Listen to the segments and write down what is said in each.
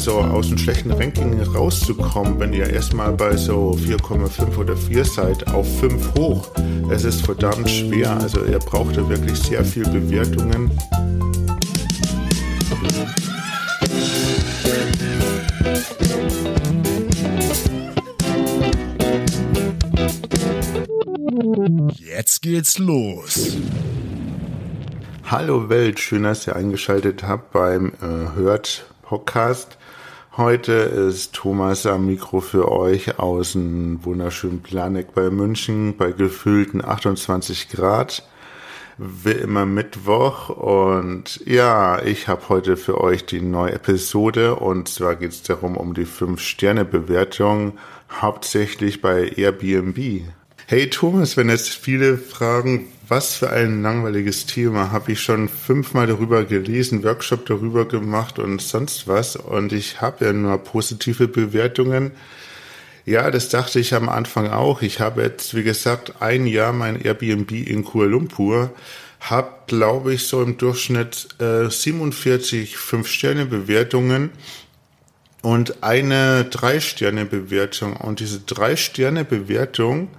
Also aus einem schlechten Ranking rauszukommen, wenn ihr erstmal bei so 4,5 oder 4 seid, auf 5 hoch. Es ist verdammt schwer. Also ihr braucht da wirklich sehr viel Bewertungen. Jetzt geht's los. Hallo Welt, schön, dass ihr eingeschaltet habt beim äh, Hört Podcast. Heute ist Thomas am Mikro für euch aus dem wunderschönen Planek bei München bei gefühlten 28 Grad. Wie immer Mittwoch und ja, ich habe heute für euch die neue Episode und zwar geht es darum um die 5-Sterne-Bewertung, hauptsächlich bei Airbnb. Hey Thomas, wenn jetzt viele fragen, was für ein langweiliges Thema, habe ich schon fünfmal darüber gelesen, Workshop darüber gemacht und sonst was und ich habe ja nur positive Bewertungen. Ja, das dachte ich am Anfang auch. Ich habe jetzt, wie gesagt, ein Jahr mein Airbnb in Kuala Lumpur, habe, glaube ich, so im Durchschnitt äh, 47 Fünf-Sterne-Bewertungen und eine Drei-Sterne-Bewertung. Und diese Drei-Sterne-Bewertung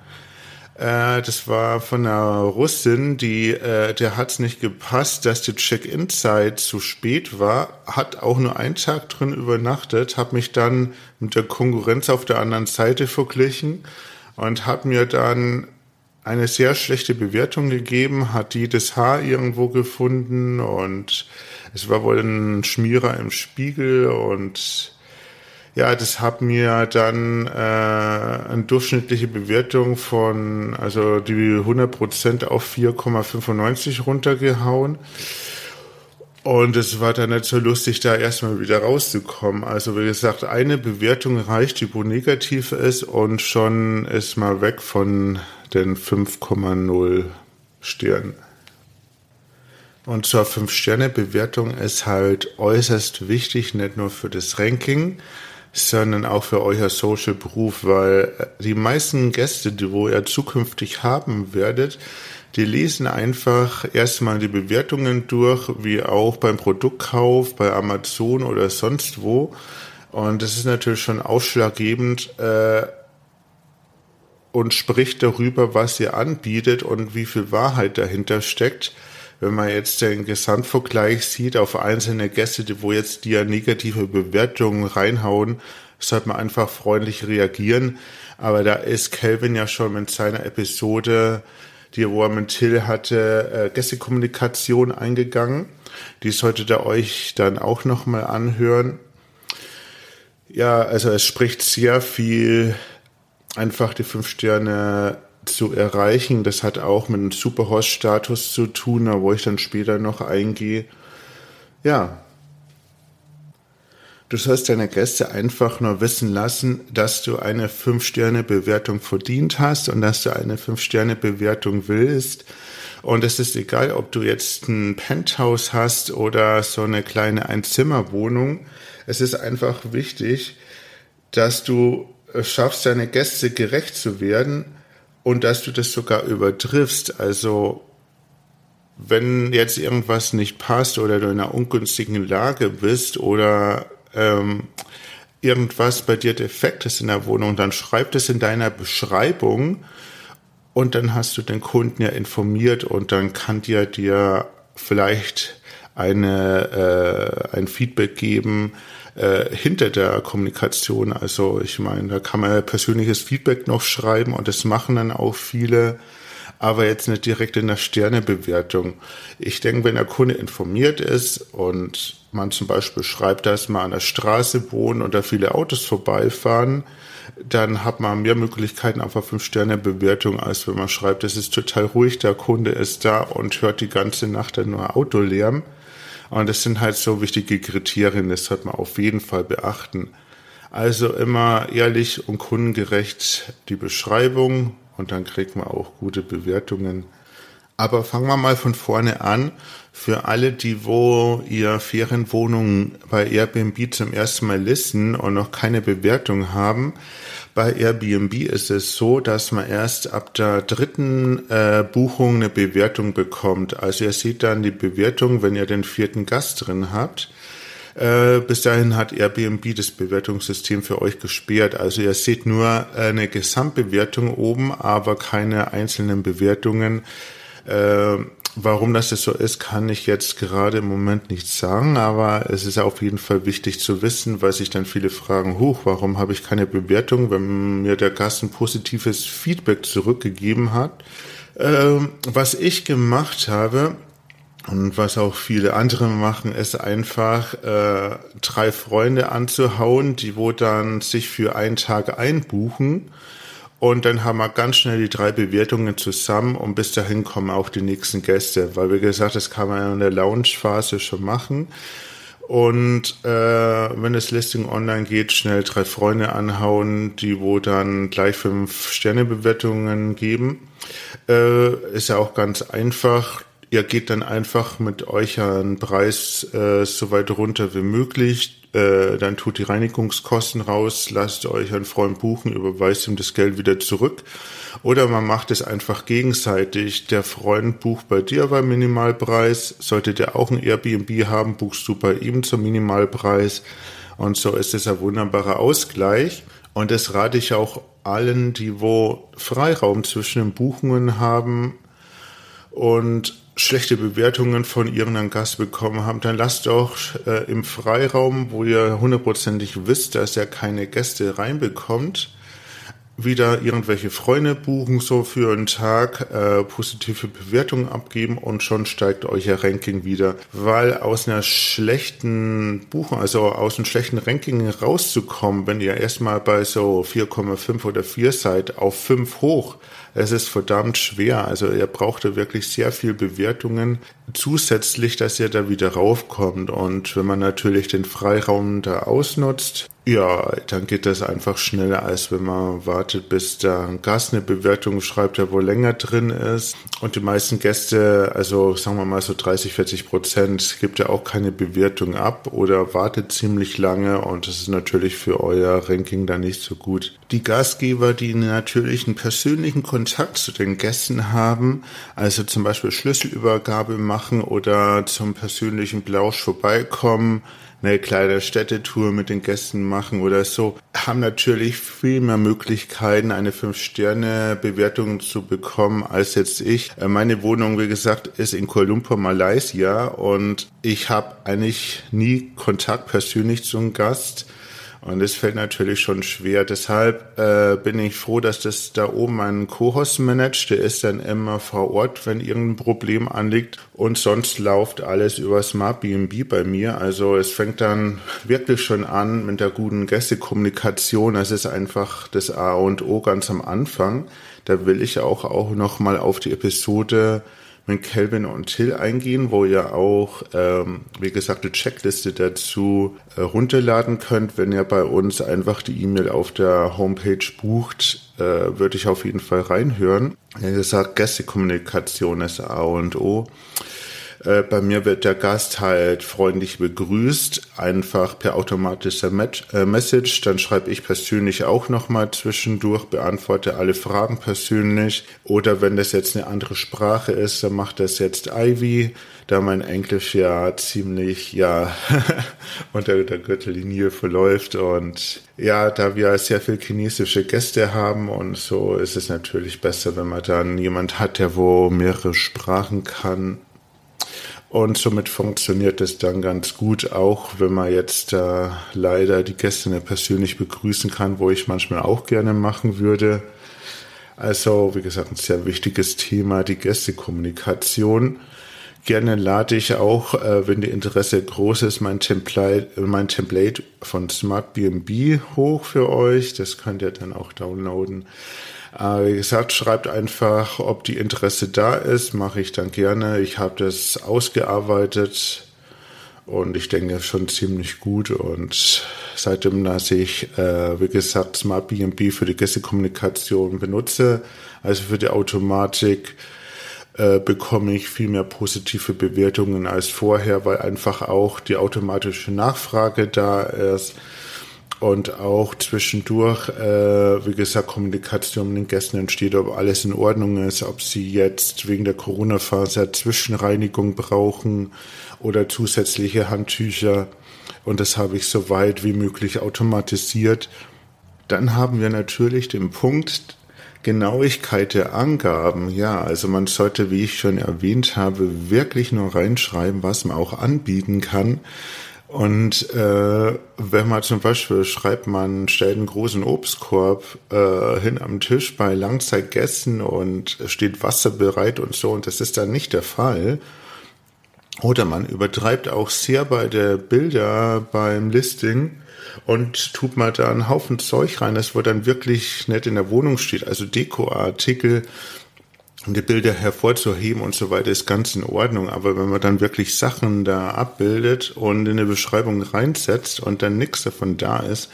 äh, das war von einer Russin, die, äh, der hat's nicht gepasst, dass die Check-in-Zeit zu spät war, hat auch nur einen Tag drin übernachtet, habe mich dann mit der Konkurrenz auf der anderen Seite verglichen und hat mir dann eine sehr schlechte Bewertung gegeben, hat die das Haar irgendwo gefunden und es war wohl ein Schmierer im Spiegel und ja, das hat mir dann äh, eine durchschnittliche Bewertung von, also die 100% auf 4,95 runtergehauen. Und es war dann nicht so lustig, da erstmal wieder rauszukommen. Also wie gesagt, eine Bewertung reicht, die wo negativ ist und schon ist mal weg von den 5,0 Sternen. Und zur 5-Sterne-Bewertung ist halt äußerst wichtig, nicht nur für das Ranking, sondern auch für euer Social-Beruf, weil die meisten Gäste, die wo ihr zukünftig haben werdet, die lesen einfach erstmal die Bewertungen durch, wie auch beim Produktkauf, bei Amazon oder sonst wo. Und das ist natürlich schon ausschlaggebend äh, und spricht darüber, was ihr anbietet und wie viel Wahrheit dahinter steckt wenn man jetzt den Gesamtvergleich sieht auf einzelne Gäste, wo jetzt die ja negative Bewertungen reinhauen, sollte man einfach freundlich reagieren. Aber da ist Kelvin ja schon mit seiner Episode, die wo er mit Till hatte, äh, Gästekommunikation eingegangen. Die solltet ihr euch dann auch nochmal anhören. Ja, also es spricht sehr viel einfach die fünf Sterne zu erreichen. Das hat auch mit einem Superhost-Status zu tun, wo ich dann später noch eingehe. Ja. Du sollst deine Gäste einfach nur wissen lassen, dass du eine 5-Sterne-Bewertung verdient hast und dass du eine 5-Sterne-Bewertung willst. Und es ist egal, ob du jetzt ein Penthouse hast oder so eine kleine Einzimmerwohnung. Es ist einfach wichtig, dass du schaffst, deine Gäste gerecht zu werden und dass du das sogar übertriffst. Also wenn jetzt irgendwas nicht passt oder du in einer ungünstigen Lage bist oder ähm, irgendwas bei dir defekt ist in der Wohnung, dann schreib das in deiner Beschreibung und dann hast du den Kunden ja informiert und dann kann dir dir vielleicht eine, äh, ein Feedback geben, äh, hinter der Kommunikation. Also ich meine, da kann man persönliches Feedback noch schreiben und das machen dann auch viele. aber jetzt nicht direkt in der Sternebewertung. Ich denke, wenn der Kunde informiert ist und man zum Beispiel schreibt, dass man an der Straße wohnt und da viele Autos vorbeifahren, dann hat man mehr Möglichkeiten auf eine Fünf-Sterne-Bewertung, als wenn man schreibt, es ist total ruhig, der Kunde ist da und hört die ganze Nacht dann nur Autolärm. Und das sind halt so wichtige Kriterien, das sollte man auf jeden Fall beachten. Also immer ehrlich und kundengerecht die Beschreibung und dann kriegt man auch gute Bewertungen. Aber fangen wir mal von vorne an. Für alle, die wo ihr Ferienwohnung bei Airbnb zum ersten Mal listen und noch keine Bewertung haben, bei Airbnb ist es so, dass man erst ab der dritten äh, Buchung eine Bewertung bekommt. Also ihr seht dann die Bewertung, wenn ihr den vierten Gast drin habt. Äh, bis dahin hat Airbnb das Bewertungssystem für euch gesperrt. Also ihr seht nur eine Gesamtbewertung oben, aber keine einzelnen Bewertungen. Äh, warum das so ist, kann ich jetzt gerade im Moment nicht sagen, aber es ist auf jeden Fall wichtig zu wissen, weil sich dann viele fragen, hoch, warum habe ich keine Bewertung, wenn mir der Gast ein positives Feedback zurückgegeben hat. Äh, was ich gemacht habe, und was auch viele andere machen, ist einfach äh, drei Freunde anzuhauen, die wo dann sich für einen Tag einbuchen und dann haben wir ganz schnell die drei Bewertungen zusammen und bis dahin kommen auch die nächsten Gäste, weil wie gesagt, das kann man in der Launch-Phase schon machen. Und äh, wenn das Listing online geht, schnell drei Freunde anhauen, die wo dann gleich fünf Sterne-Bewertungen geben. Äh, ist ja auch ganz einfach. Ihr geht dann einfach mit euch einen Preis äh, so weit runter wie möglich äh, dann tut die Reinigungskosten raus, lasst euch einen Freund buchen, überweist ihm das Geld wieder zurück. Oder man macht es einfach gegenseitig. Der Freund bucht bei dir beim Minimalpreis. Sollte der auch ein Airbnb haben, buchst du bei ihm zum Minimalpreis. Und so ist es ein wunderbarer Ausgleich. Und das rate ich auch allen, die wo Freiraum zwischen den Buchungen haben und schlechte Bewertungen von irgendeinem Gast bekommen haben, dann lasst doch äh, im Freiraum, wo ihr hundertprozentig wisst, dass er keine Gäste reinbekommt, wieder irgendwelche Freunde buchen, so für einen Tag äh, positive Bewertungen abgeben und schon steigt euer Ranking wieder. Weil aus einer schlechten Buchung, also aus einem schlechten Ranking rauszukommen, wenn ihr erstmal bei so 4,5 oder 4 seid, auf 5 hoch, es ist verdammt schwer. Also ihr braucht da wirklich sehr viel Bewertungen zusätzlich, dass ihr da wieder raufkommt. Und wenn man natürlich den Freiraum da ausnutzt, ja, dann geht das einfach schneller, als wenn man wartet, bis der Gast eine Bewertung schreibt, der wohl länger drin ist. Und die meisten Gäste, also sagen wir mal so 30, 40 Prozent, gibt ja auch keine Bewertung ab oder wartet ziemlich lange und das ist natürlich für euer Ranking dann nicht so gut. Die Gastgeber, die natürlich einen persönlichen Kontakt zu den Gästen haben, also zum Beispiel Schlüsselübergabe machen oder zum persönlichen Blausch vorbeikommen, eine kleine Städtetour mit den Gästen machen oder so, haben natürlich viel mehr Möglichkeiten, eine Fünf-Sterne-Bewertung zu bekommen als jetzt ich. Äh, meine Wohnung, wie gesagt, ist in Kuala Lumpur, Malaysia und ich habe eigentlich nie Kontakt persönlich zu einem Gast. Und das fällt natürlich schon schwer. Deshalb äh, bin ich froh, dass das da oben mein Co-Host managt. Der ist dann immer vor Ort, wenn irgendein Problem anliegt. Und sonst läuft alles über Smart BNB bei mir. Also es fängt dann wirklich schon an mit der guten Gästekommunikation. Das ist einfach das A und O ganz am Anfang. Da will ich auch, auch noch mal auf die Episode mit Kelvin und Till eingehen, wo ihr auch, ähm, wie gesagt, eine Checkliste dazu äh, runterladen könnt. Wenn ihr bei uns einfach die E-Mail auf der Homepage bucht, äh, würde ich auf jeden Fall reinhören. Wie gesagt, Gästekommunikation ist A und O. Äh, bei mir wird der Gast halt freundlich begrüßt, einfach per automatischer äh, Message. Dann schreibe ich persönlich auch nochmal zwischendurch, beantworte alle Fragen persönlich. Oder wenn das jetzt eine andere Sprache ist, dann macht das jetzt Ivy, da mein Englisch ja ziemlich, ja, unter der Gürtellinie verläuft. Und ja, da wir sehr viel chinesische Gäste haben und so ist es natürlich besser, wenn man dann jemand hat, der wo mehrere Sprachen kann und somit funktioniert es dann ganz gut, auch wenn man jetzt äh, leider die Gäste nicht persönlich begrüßen kann, wo ich manchmal auch gerne machen würde. Also, wie gesagt, ein sehr wichtiges Thema, die Gästekommunikation. Gerne lade ich auch, äh, wenn die Interesse groß ist, mein Template, mein Template von SmartBnB hoch für euch. Das könnt ihr dann auch downloaden. Äh, wie gesagt, schreibt einfach, ob die Interesse da ist, mache ich dann gerne. Ich habe das ausgearbeitet und ich denke schon ziemlich gut. Und seitdem, dass ich, äh, wie gesagt, Smart BNB für die Gästekommunikation benutze, also für die Automatik, äh, bekomme ich viel mehr positive Bewertungen als vorher, weil einfach auch die automatische Nachfrage da ist und auch zwischendurch, äh, wie gesagt, Kommunikation mit den Gästen entsteht, ob alles in Ordnung ist, ob sie jetzt wegen der Corona-Phase Zwischenreinigung brauchen oder zusätzliche Handtücher. Und das habe ich so weit wie möglich automatisiert. Dann haben wir natürlich den Punkt, Genauigkeit der Angaben, ja, also man sollte, wie ich schon erwähnt habe, wirklich nur reinschreiben, was man auch anbieten kann. Und äh, wenn man zum Beispiel schreibt, man stellt einen großen Obstkorb äh, hin am Tisch bei Langzeitgästen und steht Wasser bereit und so, und das ist dann nicht der Fall. Oder man übertreibt auch sehr bei der Bilder beim Listing und tut mal da einen Haufen Zeug rein, das wo dann wirklich nett in der Wohnung steht. Also Dekoartikel, um die Bilder hervorzuheben und so weiter, ist ganz in Ordnung. Aber wenn man dann wirklich Sachen da abbildet und in eine Beschreibung reinsetzt und dann nichts davon da ist,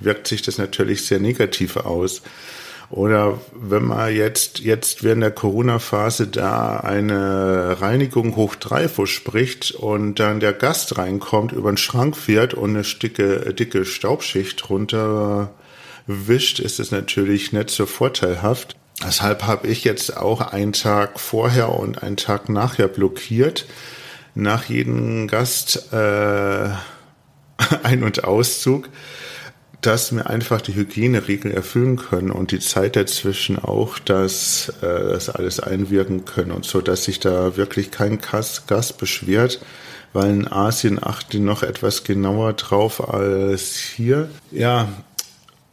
wirkt sich das natürlich sehr negativ aus. Oder wenn man jetzt, jetzt während der Corona-Phase da eine Reinigung hoch drei verspricht und dann der Gast reinkommt, über den Schrank fährt und eine dicke, dicke Staubschicht runter wischt, ist es natürlich nicht so vorteilhaft. Deshalb habe ich jetzt auch einen Tag vorher und einen Tag nachher blockiert. Nach jedem Gast äh, Ein- und Auszug dass wir einfach die Hygieneregeln erfüllen können und die Zeit dazwischen auch, dass äh, das alles einwirken können und so, dass sich da wirklich kein Gast beschwert, weil in Asien achten die noch etwas genauer drauf als hier. Ja,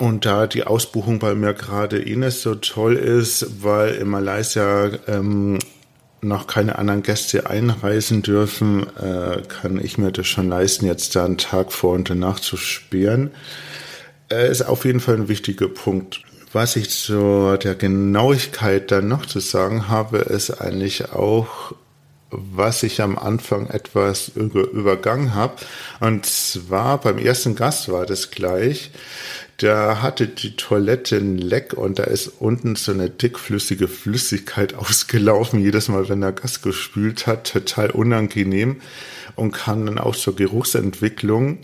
und da die Ausbuchung bei mir gerade eh nicht so toll ist, weil in Malaysia ähm, noch keine anderen Gäste einreisen dürfen, äh, kann ich mir das schon leisten, jetzt da einen Tag vor und danach zu sperren ist auf jeden Fall ein wichtiger Punkt. Was ich zu der Genauigkeit dann noch zu sagen habe, ist eigentlich auch, was ich am Anfang etwas übergangen habe. Und zwar beim ersten Gast war das gleich. Da hatte die Toilette ein Leck und da ist unten so eine dickflüssige Flüssigkeit ausgelaufen, jedes Mal, wenn der Gast gespült hat. Total unangenehm und kann dann auch zur Geruchsentwicklung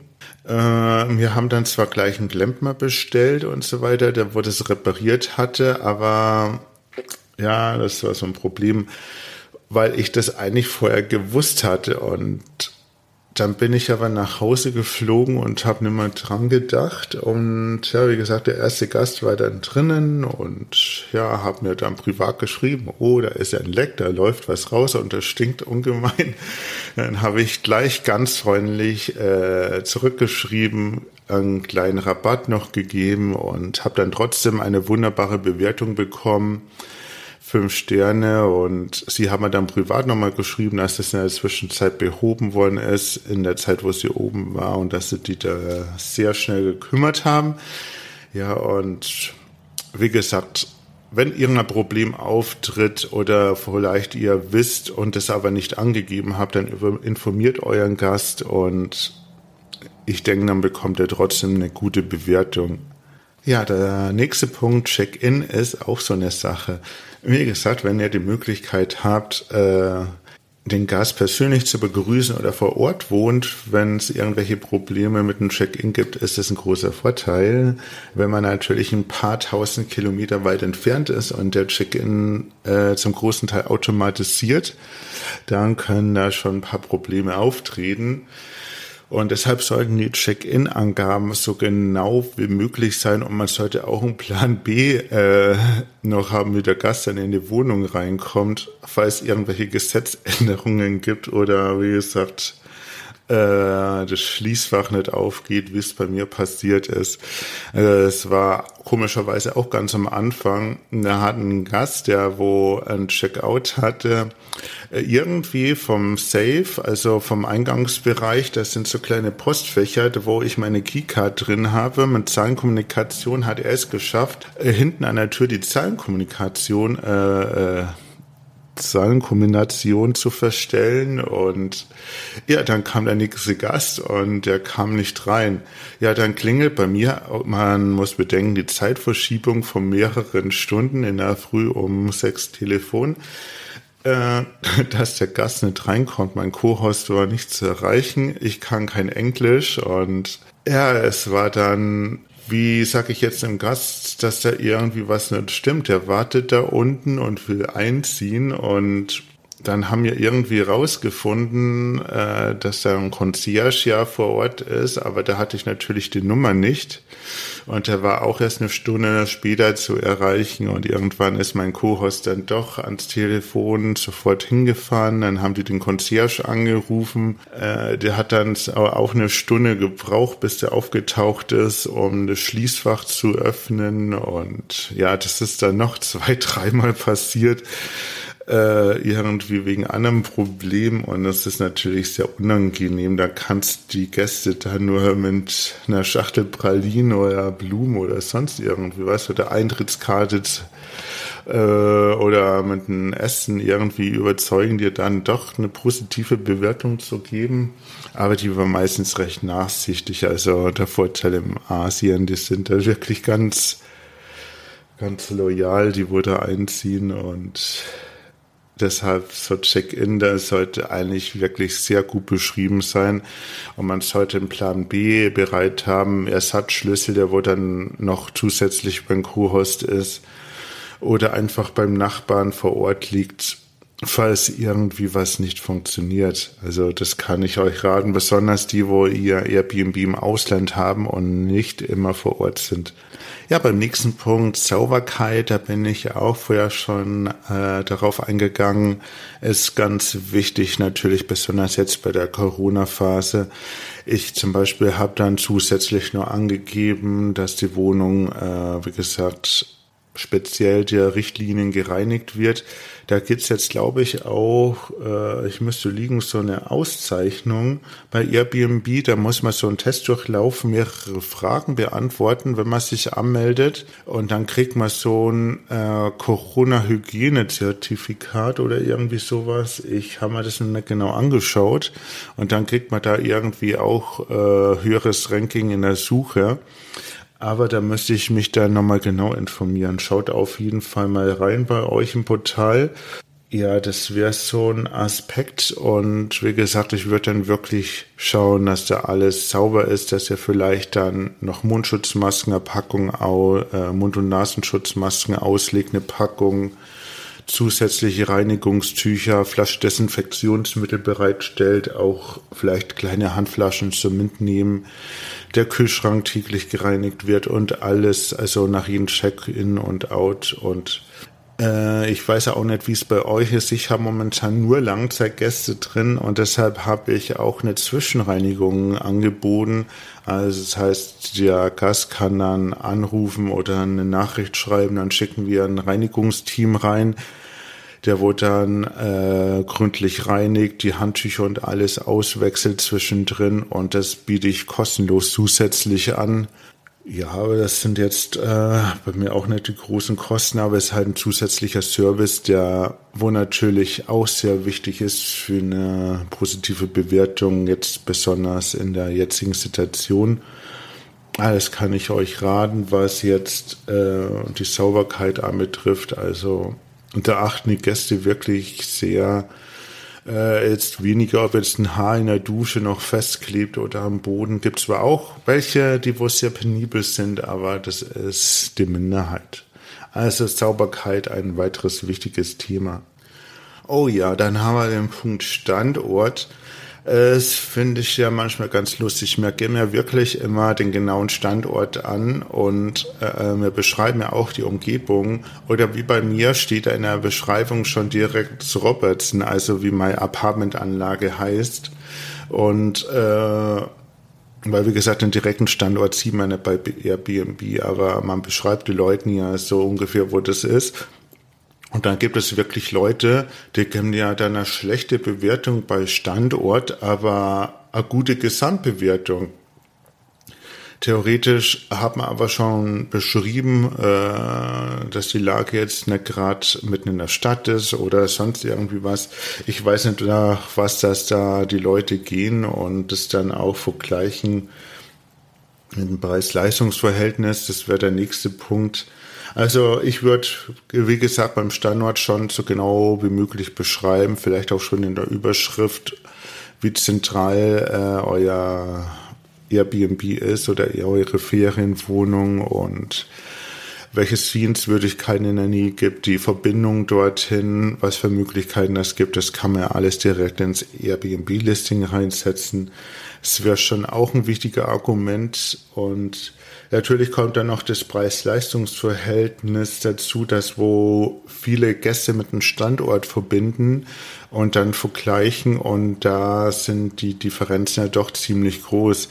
äh, wir haben dann zwar gleich einen Klempner bestellt und so weiter, der wo das repariert hatte, aber ja, das war so ein Problem, weil ich das eigentlich vorher gewusst hatte und dann bin ich aber nach Hause geflogen und habe nicht mehr dran gedacht. Und ja, wie gesagt, der erste Gast war dann drinnen und ja, habe mir dann privat geschrieben, oh, da ist ein Leck, da läuft was raus und das stinkt ungemein. Dann habe ich gleich ganz freundlich äh, zurückgeschrieben, einen kleinen Rabatt noch gegeben und habe dann trotzdem eine wunderbare Bewertung bekommen fünf Sterne und sie haben mir dann privat nochmal geschrieben, dass das in der Zwischenzeit behoben worden ist, in der Zeit, wo sie oben war und dass sie die da sehr schnell gekümmert haben. Ja, und wie gesagt, wenn irgendein Problem auftritt oder vielleicht ihr wisst und es aber nicht angegeben habt, dann informiert euren Gast und ich denke, dann bekommt er trotzdem eine gute Bewertung. Ja, der nächste Punkt, Check-in, ist auch so eine Sache. Wie gesagt, wenn ihr die Möglichkeit habt, äh, den Gast persönlich zu begrüßen oder vor Ort wohnt, wenn es irgendwelche Probleme mit dem Check-in gibt, ist das ein großer Vorteil. Wenn man natürlich ein paar tausend Kilometer weit entfernt ist und der Check-in äh, zum großen Teil automatisiert, dann können da schon ein paar Probleme auftreten. Und deshalb sollten die Check-in-Angaben so genau wie möglich sein und man sollte auch einen Plan B äh, noch haben, wie der Gast dann in die Wohnung reinkommt, falls irgendwelche Gesetzänderungen gibt oder wie gesagt äh, das Schließfach nicht aufgeht, wie es bei mir passiert ist. Also es war komischerweise auch ganz am Anfang. Da hat ein Gast, der wo ein Checkout hatte, äh, irgendwie vom Safe, also vom Eingangsbereich, das sind so kleine Postfächer, wo ich meine Keycard drin habe. Mit Zahlenkommunikation hat er es geschafft, äh, hinten an der Tür die Zahlenkommunikation äh, äh, Zahlenkombination zu verstellen und ja, dann kam der nächste Gast und der kam nicht rein. Ja, dann klingelt bei mir, man muss bedenken, die Zeitverschiebung von mehreren Stunden in der Früh um sechs Telefon, äh, dass der Gast nicht reinkommt. Mein Co-Host war nicht zu erreichen. Ich kann kein Englisch und ja, es war dann wie sage ich jetzt dem Gast, dass da irgendwie was nicht stimmt? Der wartet da unten und will einziehen und dann haben wir irgendwie rausgefunden, äh, dass da ein Concierge ja vor Ort ist, aber da hatte ich natürlich die Nummer nicht. Und der war auch erst eine Stunde später zu erreichen und irgendwann ist mein Co-Host dann doch ans Telefon sofort hingefahren. Dann haben die den Concierge angerufen. Äh, der hat dann auch eine Stunde gebraucht, bis der aufgetaucht ist, um das Schließfach zu öffnen. Und ja, das ist dann noch zwei, dreimal passiert äh, irgendwie wegen anderem Problem und das ist natürlich sehr unangenehm. Da kannst die Gäste dann nur mit einer Schachtel Pralinen oder Blumen oder sonst irgendwie, weißt du, der Eintrittskarte äh, oder mit einem Essen irgendwie überzeugen, dir dann doch eine positive Bewertung zu geben. Aber die war meistens recht nachsichtig. Also der Vorteil im Asien, die sind da wirklich ganz, ganz loyal, die wurde einziehen und Deshalb so Check-in, das sollte eigentlich wirklich sehr gut beschrieben sein. Und man sollte einen Plan B bereit haben, Ersatzschlüssel, der wo dann noch zusätzlich beim Co-Host ist oder einfach beim Nachbarn vor Ort liegt, falls irgendwie was nicht funktioniert. Also das kann ich euch raten, besonders die, wo ihr Airbnb im Ausland haben und nicht immer vor Ort sind. Ja, beim nächsten Punkt Sauberkeit, da bin ich auch vorher schon äh, darauf eingegangen, ist ganz wichtig natürlich, besonders jetzt bei der Corona-Phase. Ich zum Beispiel habe dann zusätzlich nur angegeben, dass die Wohnung, äh, wie gesagt, speziell der Richtlinien gereinigt wird. Da gibt's jetzt, glaube ich, auch, äh, ich müsste liegen, so eine Auszeichnung bei Airbnb. Da muss man so einen Test durchlaufen, mehrere Fragen beantworten, wenn man sich anmeldet. Und dann kriegt man so ein äh, Corona-Hygiene-Zertifikat oder irgendwie sowas. Ich habe mir das nicht genau angeschaut. Und dann kriegt man da irgendwie auch äh, höheres Ranking in der Suche. Aber da müsste ich mich dann nochmal genau informieren. Schaut auf jeden Fall mal rein bei euch im Portal. Ja, das wäre so ein Aspekt. Und wie gesagt, ich würde dann wirklich schauen, dass da alles sauber ist, dass ihr vielleicht dann noch Mundschutzmasken, eine Packung, äh, Mund- und Nasenschutzmasken auslegt, eine Packung, zusätzliche Reinigungstücher, Flaschdesinfektionsmittel bereitstellt, auch vielleicht kleine Handflaschen zum Mitnehmen, der Kühlschrank täglich gereinigt wird und alles, also nach jedem Check-in und out und äh, ich weiß ja auch nicht, wie es bei euch ist. Ich habe momentan nur Langzeitgäste drin und deshalb habe ich auch eine Zwischenreinigung angeboten. Also das heißt, der Gast kann dann anrufen oder eine Nachricht schreiben, dann schicken wir ein Reinigungsteam rein. Der wurde dann äh, gründlich reinigt, die Handtücher und alles auswechselt zwischendrin und das biete ich kostenlos zusätzlich an. Ja, aber das sind jetzt äh, bei mir auch nicht die großen Kosten, aber es ist halt ein zusätzlicher Service, der wo natürlich auch sehr wichtig ist für eine positive Bewertung, jetzt besonders in der jetzigen Situation. Alles kann ich euch raten, was jetzt äh, die Sauberkeit anbetrifft. Also da achten die Gäste wirklich sehr äh, jetzt weniger, ob jetzt ein Haar in der Dusche noch festklebt oder am Boden. Gibt zwar auch welche, die wo sehr penibel sind, aber das ist die Minderheit. Also Sauberkeit ein weiteres wichtiges Thema. Oh ja, dann haben wir den Punkt Standort. Das finde ich ja manchmal ganz lustig. Wir geben ja wirklich immer den genauen Standort an und äh, wir beschreiben ja auch die Umgebung. Oder wie bei mir steht da in der Beschreibung schon direkt Robertson, also wie meine Apartmentanlage heißt. Und äh, weil, wie gesagt, den direkten Standort sieht man nicht bei Airbnb, aber man beschreibt die Leuten ja so ungefähr, wo das ist. Und dann gibt es wirklich Leute, die geben ja dann eine schlechte Bewertung bei Standort, aber eine gute Gesamtbewertung. Theoretisch hat man aber schon beschrieben, äh, dass die Lage jetzt nicht gerade mitten in der Stadt ist oder sonst irgendwie was. Ich weiß nicht nach was das da die Leute gehen und das dann auch vergleichen mit dem Preis-Leistungs-Verhältnis. Das wäre der nächste Punkt. Also ich würde, wie gesagt, beim Standort schon so genau wie möglich beschreiben, vielleicht auch schon in der Überschrift, wie zentral äh, euer Airbnb ist oder eure Ferienwohnung und welche Sehenswürdigkeiten in der Nähe gibt, die Verbindung dorthin, was für Möglichkeiten es gibt, das kann man ja alles direkt ins Airbnb-Listing reinsetzen. Es wäre schon auch ein wichtiger Argument und natürlich kommt dann noch das Preis-Leistungs-Verhältnis dazu, dass wo viele Gäste mit einem Standort verbinden und dann vergleichen und da sind die Differenzen ja doch ziemlich groß.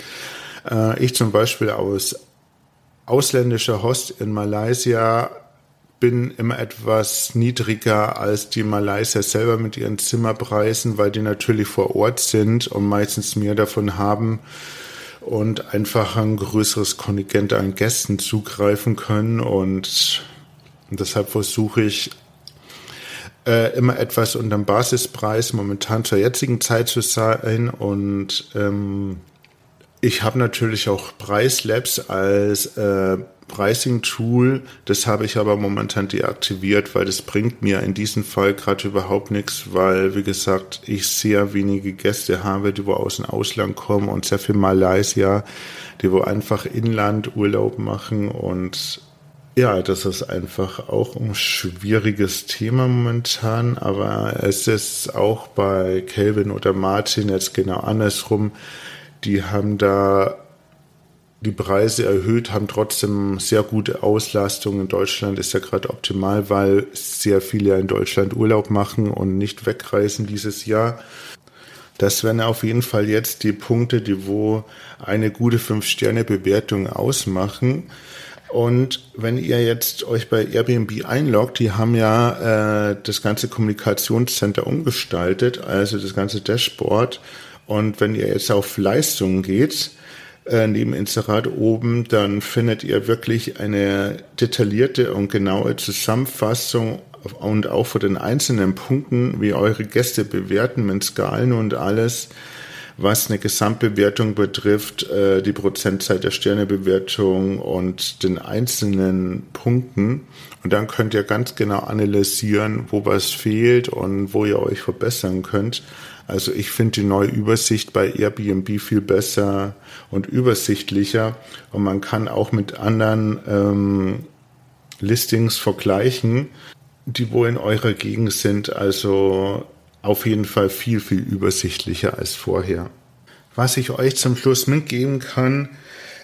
Äh, ich zum Beispiel aus ausländischer Host in Malaysia bin immer etwas niedriger als die Malaysier selber mit ihren Zimmerpreisen, weil die natürlich vor Ort sind und meistens mehr davon haben und einfach ein größeres Kontingent an Gästen zugreifen können und deshalb versuche ich äh, immer etwas unter dem Basispreis momentan zur jetzigen Zeit zu sein. Und ähm, ich habe natürlich auch Preislabs als äh, Pricing-Tool. Das habe ich aber momentan deaktiviert, weil das bringt mir in diesem Fall gerade überhaupt nichts, weil, wie gesagt, ich sehr wenige Gäste habe, die wo aus dem Ausland kommen und sehr viel Malaysia, die wo einfach Inlandurlaub machen und ja, das ist einfach auch ein schwieriges Thema momentan, aber es ist auch bei Kelvin oder Martin jetzt genau andersrum. Die haben da die Preise erhöht, haben trotzdem sehr gute Auslastung. In Deutschland ist ja gerade optimal, weil sehr viele in Deutschland Urlaub machen und nicht wegreisen dieses Jahr. Das wären auf jeden Fall jetzt die Punkte, die wo eine gute Fünf-Sterne-Bewertung ausmachen. Und wenn ihr jetzt euch bei Airbnb einloggt, die haben ja äh, das ganze Kommunikationscenter umgestaltet, also das ganze Dashboard. Und wenn ihr jetzt auf Leistungen geht, äh, neben Inserat oben, dann findet ihr wirklich eine detaillierte und genaue Zusammenfassung und auch von den einzelnen Punkten, wie eure Gäste bewerten mit Skalen und alles was eine Gesamtbewertung betrifft, äh, die Prozentzeit der Sternebewertung und den einzelnen Punkten. Und dann könnt ihr ganz genau analysieren, wo was fehlt und wo ihr euch verbessern könnt. Also ich finde die neue Übersicht bei Airbnb viel besser und übersichtlicher und man kann auch mit anderen ähm, Listings vergleichen, die wo in eurer Gegend sind. Also auf jeden Fall viel, viel übersichtlicher als vorher. Was ich euch zum Schluss mitgeben kann,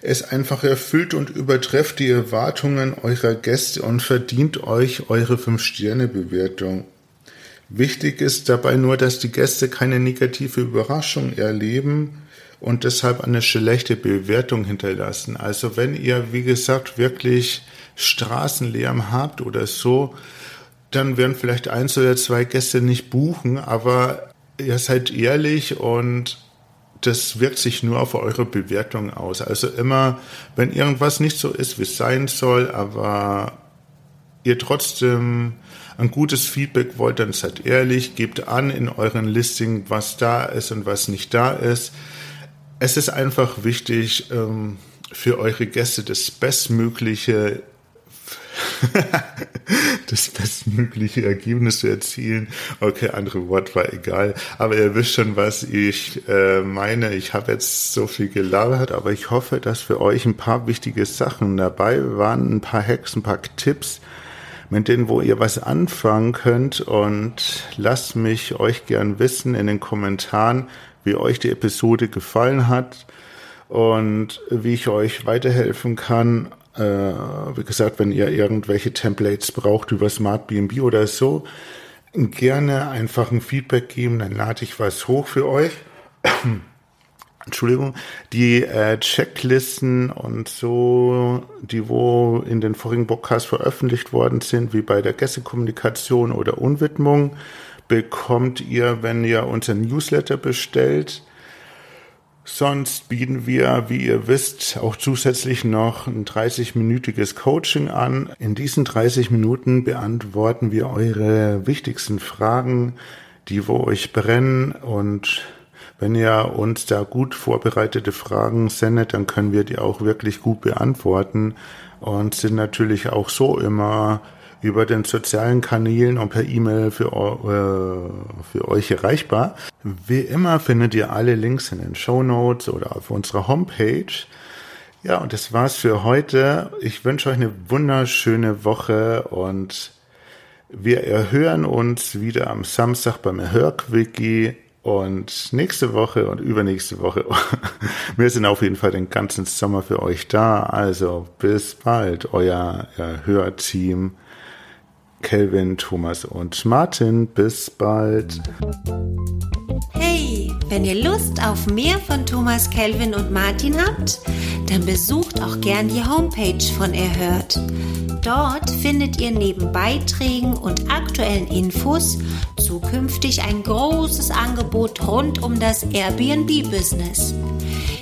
ist einfach erfüllt und übertrefft die Erwartungen eurer Gäste und verdient euch eure 5-Sterne-Bewertung. Wichtig ist dabei nur, dass die Gäste keine negative Überraschung erleben und deshalb eine schlechte Bewertung hinterlassen. Also wenn ihr, wie gesagt, wirklich Straßenlärm habt oder so, dann werden vielleicht eins oder zwei Gäste nicht buchen, aber ihr seid ehrlich und das wirkt sich nur auf eure Bewertung aus. Also immer, wenn irgendwas nicht so ist, wie es sein soll, aber ihr trotzdem ein gutes Feedback wollt, dann seid ehrlich, gebt an in euren Listing, was da ist und was nicht da ist. Es ist einfach wichtig, ähm, für eure Gäste das Bestmögliche das bestmögliche Ergebnis zu erzielen. Okay, andere Wort war egal. Aber ihr wisst schon, was ich äh, meine. Ich habe jetzt so viel gelabert, aber ich hoffe, dass für euch ein paar wichtige Sachen dabei waren, ein paar Hacks, ein paar Tipps, mit denen, wo ihr was anfangen könnt. Und lasst mich euch gern wissen in den Kommentaren, wie euch die Episode gefallen hat und wie ich euch weiterhelfen kann äh, wie gesagt, wenn ihr irgendwelche Templates braucht über Smart BNB oder so, gerne einfach ein Feedback geben, dann lade ich was hoch für euch. Entschuldigung, die äh, Checklisten und so, die wo in den vorigen Podcasts veröffentlicht worden sind, wie bei der Gästekommunikation oder Unwidmung, bekommt ihr, wenn ihr unser Newsletter bestellt. Sonst bieten wir, wie ihr wisst, auch zusätzlich noch ein 30-minütiges Coaching an. In diesen 30 Minuten beantworten wir eure wichtigsten Fragen, die wo euch brennen und wenn ihr uns da gut vorbereitete Fragen sendet, dann können wir die auch wirklich gut beantworten und sind natürlich auch so immer über den sozialen Kanälen und per E-Mail für, äh, für euch erreichbar. Wie immer findet ihr alle Links in den Show Notes oder auf unserer Homepage. Ja, und das war's für heute. Ich wünsche euch eine wunderschöne Woche und wir erhören uns wieder am Samstag beim Erhörquickie und nächste Woche und übernächste Woche, wir sind auf jeden Fall den ganzen Sommer für euch da. Also bis bald, euer Hörteam. Kelvin, Thomas und Martin. Bis bald. Wenn ihr Lust auf mehr von Thomas, Kelvin und Martin habt, dann besucht auch gern die Homepage von Erhört. Dort findet ihr neben Beiträgen und aktuellen Infos zukünftig ein großes Angebot rund um das Airbnb-Business.